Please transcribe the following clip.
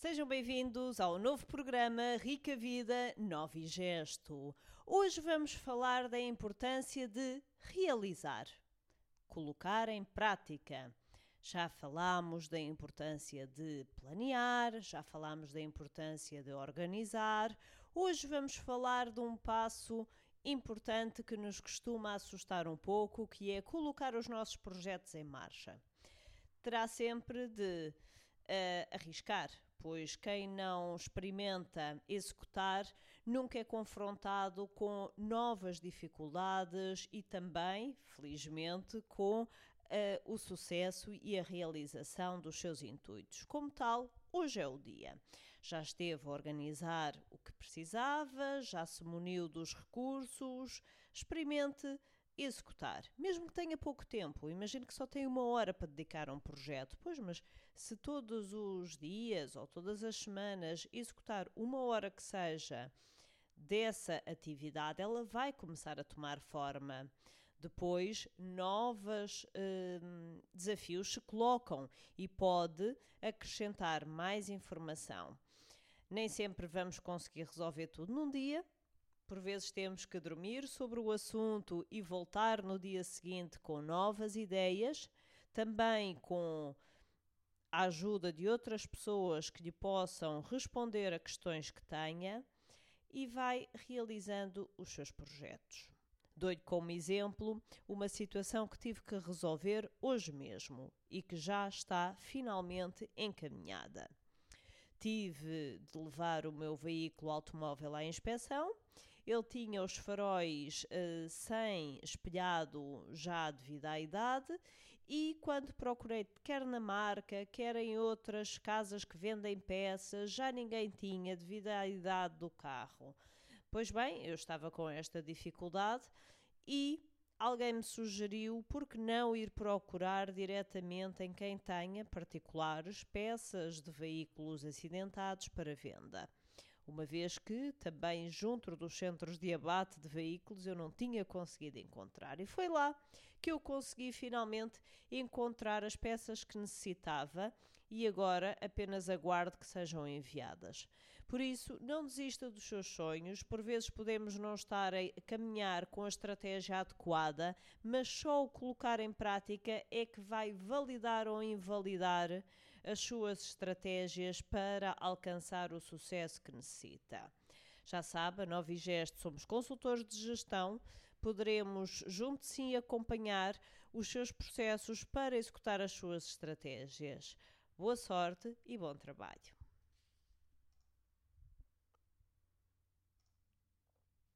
Sejam bem-vindos ao novo programa Rica Vida, Novo e Gesto. Hoje vamos falar da importância de realizar, colocar em prática. Já falámos da importância de planear, já falámos da importância de organizar. Hoje vamos falar de um passo importante que nos costuma assustar um pouco, que é colocar os nossos projetos em marcha. Terá sempre de uh, arriscar, pois quem não experimenta executar nunca é confrontado com novas dificuldades e também, felizmente, com uh, o sucesso e a realização dos seus intuitos. Como tal, Hoje é o dia. Já esteve a organizar o que precisava, já se muniu dos recursos. Experimente executar, mesmo que tenha pouco tempo. Imagino que só tem uma hora para dedicar a um projeto. Pois, mas se todos os dias ou todas as semanas executar uma hora que seja dessa atividade, ela vai começar a tomar forma. Depois, novos hum, desafios se colocam e pode acrescentar mais informação. Nem sempre vamos conseguir resolver tudo num dia, por vezes temos que dormir sobre o assunto e voltar no dia seguinte com novas ideias, também com a ajuda de outras pessoas que lhe possam responder a questões que tenha e vai realizando os seus projetos. Dou-lhe como exemplo uma situação que tive que resolver hoje mesmo e que já está finalmente encaminhada tive de levar o meu veículo automóvel à inspeção. Ele tinha os faróis uh, sem espelhado já devido à idade e quando procurei quer na marca, quer em outras casas que vendem peças, já ninguém tinha devido à idade do carro. Pois bem, eu estava com esta dificuldade e alguém me sugeriu por que não ir procurar diretamente em quem tenha particulares peças de veículos acidentados para venda uma vez que também junto dos centros de abate de veículos eu não tinha conseguido encontrar. E foi lá que eu consegui finalmente encontrar as peças que necessitava e agora apenas aguardo que sejam enviadas. Por isso, não desista dos seus sonhos, por vezes podemos não estar a caminhar com a estratégia adequada, mas só o colocar em prática é que vai validar ou invalidar as suas estratégias para alcançar o sucesso que necessita. Já sabe, a Nova Gesto somos consultores de gestão, poderemos junto sim acompanhar os seus processos para executar as suas estratégias. Boa sorte e bom trabalho.